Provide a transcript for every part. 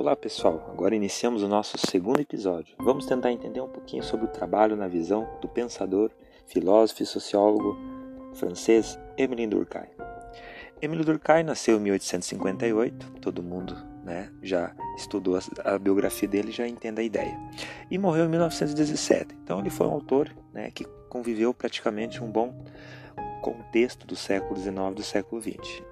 Olá pessoal, agora iniciamos o nosso segundo episódio. Vamos tentar entender um pouquinho sobre o trabalho na visão do pensador, filósofo e sociólogo francês Émile Durkheim. Émile Durkheim nasceu em 1858, todo mundo né, já estudou a, biografia dele já entende a ideia. E morreu em 1917. Então ele foi um autor né, que conviveu praticamente um bom contexto do século XIX e do século XX.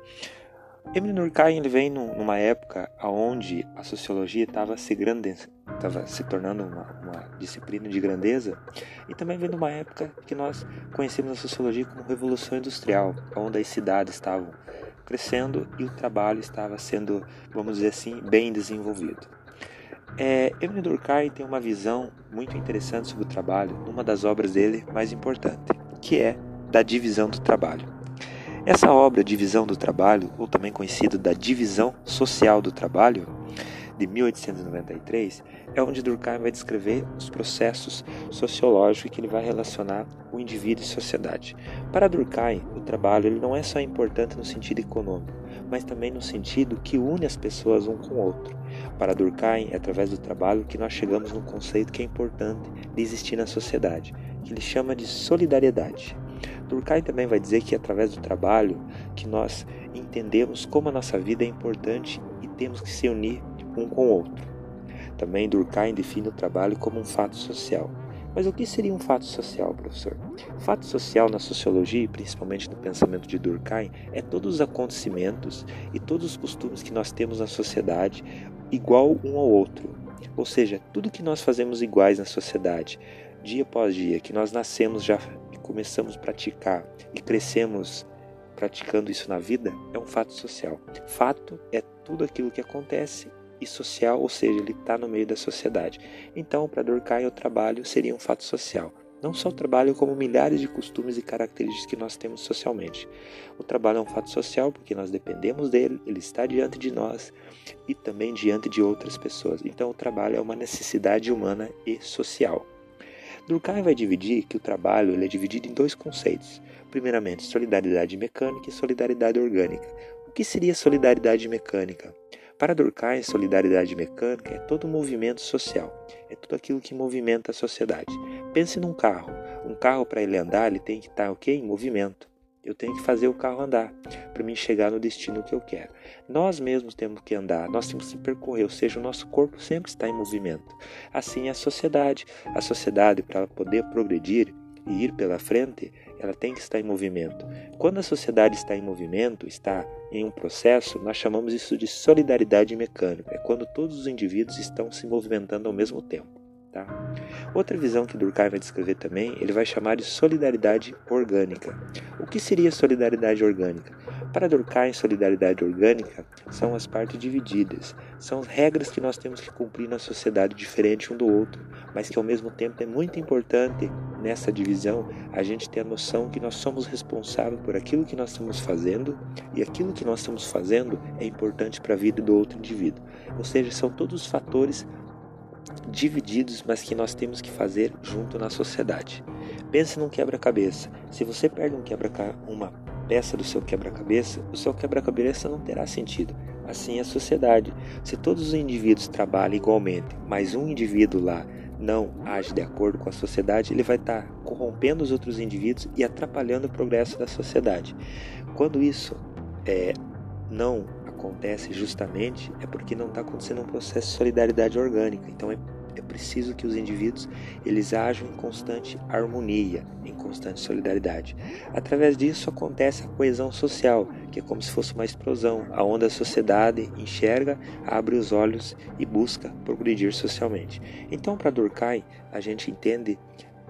Emile Durkheim ele vem numa época onde a sociologia estava se, grande, estava se tornando uma, uma, disciplina de grandeza e também vem numa época que nós conhecemos a sociologia como revolução industrial, onde as cidades estavam crescendo e o trabalho estava sendo, vamos dizer assim, bem desenvolvido. É, Emile Durkheim tem uma visão muito interessante sobre o trabalho numa das obras dele mais importante, que é da divisão do trabalho. Essa obra, Divisão do Trabalho, ou também conhecida da Divisão Social do Trabalho, de 1893, é onde Durkheim vai descrever os processos sociológicos que ele vai relacionar o indivíduo e sociedade. Para Durkheim, o trabalho ele não é só importante no sentido econômico, mas também no sentido que une as pessoas um com o outro. Para Durkheim, é através do trabalho que nós chegamos num conceito que é importante de existir na sociedade, que ele chama de solidariedade. Durkheim também vai dizer que é através do trabalho que nós entendemos como a nossa vida é importante e temos que se unir um com o outro. Também Durkheim define o trabalho como um fato social. Mas o que seria um fato social, professor? Fato social na sociologia, e principalmente no pensamento de Durkheim, é todos os acontecimentos e todos os costumes que nós temos na sociedade igual um ao outro. Ou seja, tudo que nós fazemos iguais na sociedade, dia após dia, que nós nascemos já começamos a praticar e crescemos praticando isso na vida, é um fato social. Fato é tudo aquilo que acontece e social, ou seja, ele está no meio da sociedade. Então, para Durkheim, o trabalho seria um fato social. Não só o trabalho, como milhares de costumes e características que nós temos socialmente. O trabalho é um fato social porque nós dependemos dele, ele está diante de nós e também diante de outras pessoas. Então, o trabalho é uma necessidade humana e social. Durkheim vai dividir que o trabalho ele é dividido em dois conceitos. Primeiramente, solidariedade mecânica e solidariedade orgânica. O que seria solidariedade mecânica? Para Durkheim, solidariedade mecânica é todo movimento social, é tudo aquilo que movimenta a sociedade. Pense num carro. Um carro, para ele andar, ele tem que estar okay, em movimento. Eu tenho que fazer o carro andar para me chegar no destino que eu quero. Nós mesmos temos que andar, nós temos que percorrer, ou seja, o nosso corpo sempre está em movimento. Assim é a sociedade. A sociedade, para poder progredir e ir pela frente, ela tem que estar em movimento. Quando a sociedade está em movimento, está em um processo, nós chamamos isso de solidariedade mecânica. É quando todos os indivíduos estão se movimentando ao mesmo tempo. Tá? Outra visão que Durkheim vai descrever também, ele vai chamar de solidariedade orgânica. O que seria solidariedade orgânica? Para Durkheim, solidariedade orgânica são as partes divididas, são regras que nós temos que cumprir na sociedade diferente um do outro, mas que ao mesmo tempo é muito importante nessa divisão a gente ter a noção que nós somos responsáveis por aquilo que nós estamos fazendo e aquilo que nós estamos fazendo é importante para a vida do outro indivíduo. Ou seja, são todos os fatores divididos, mas que nós temos que fazer junto na sociedade. Pense num quebra-cabeça. Se você perde um quebra uma peça do seu quebra-cabeça, o seu quebra-cabeça não terá sentido. Assim é a sociedade. Se todos os indivíduos trabalham igualmente, mas um indivíduo lá não age de acordo com a sociedade, ele vai estar corrompendo os outros indivíduos e atrapalhando o progresso da sociedade. Quando isso é, não acontece justamente é porque não está acontecendo um processo de solidariedade orgânica. Então é, é preciso que os indivíduos eles ajam em constante harmonia, em constante solidariedade. Através disso acontece a coesão social, que é como se fosse uma explosão, aonde a sociedade enxerga, abre os olhos e busca progredir socialmente. Então, para Durkheim, a gente entende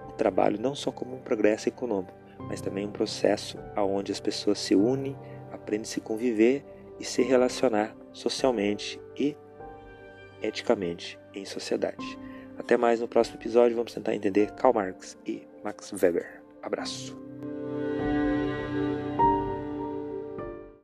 o trabalho não só como um progresso econômico, mas também um processo aonde as pessoas se unem, aprendem a se conviver e se relacionar socialmente e eticamente em sociedade. Até mais no próximo episódio, vamos tentar entender Karl Marx e Max Weber. Abraço.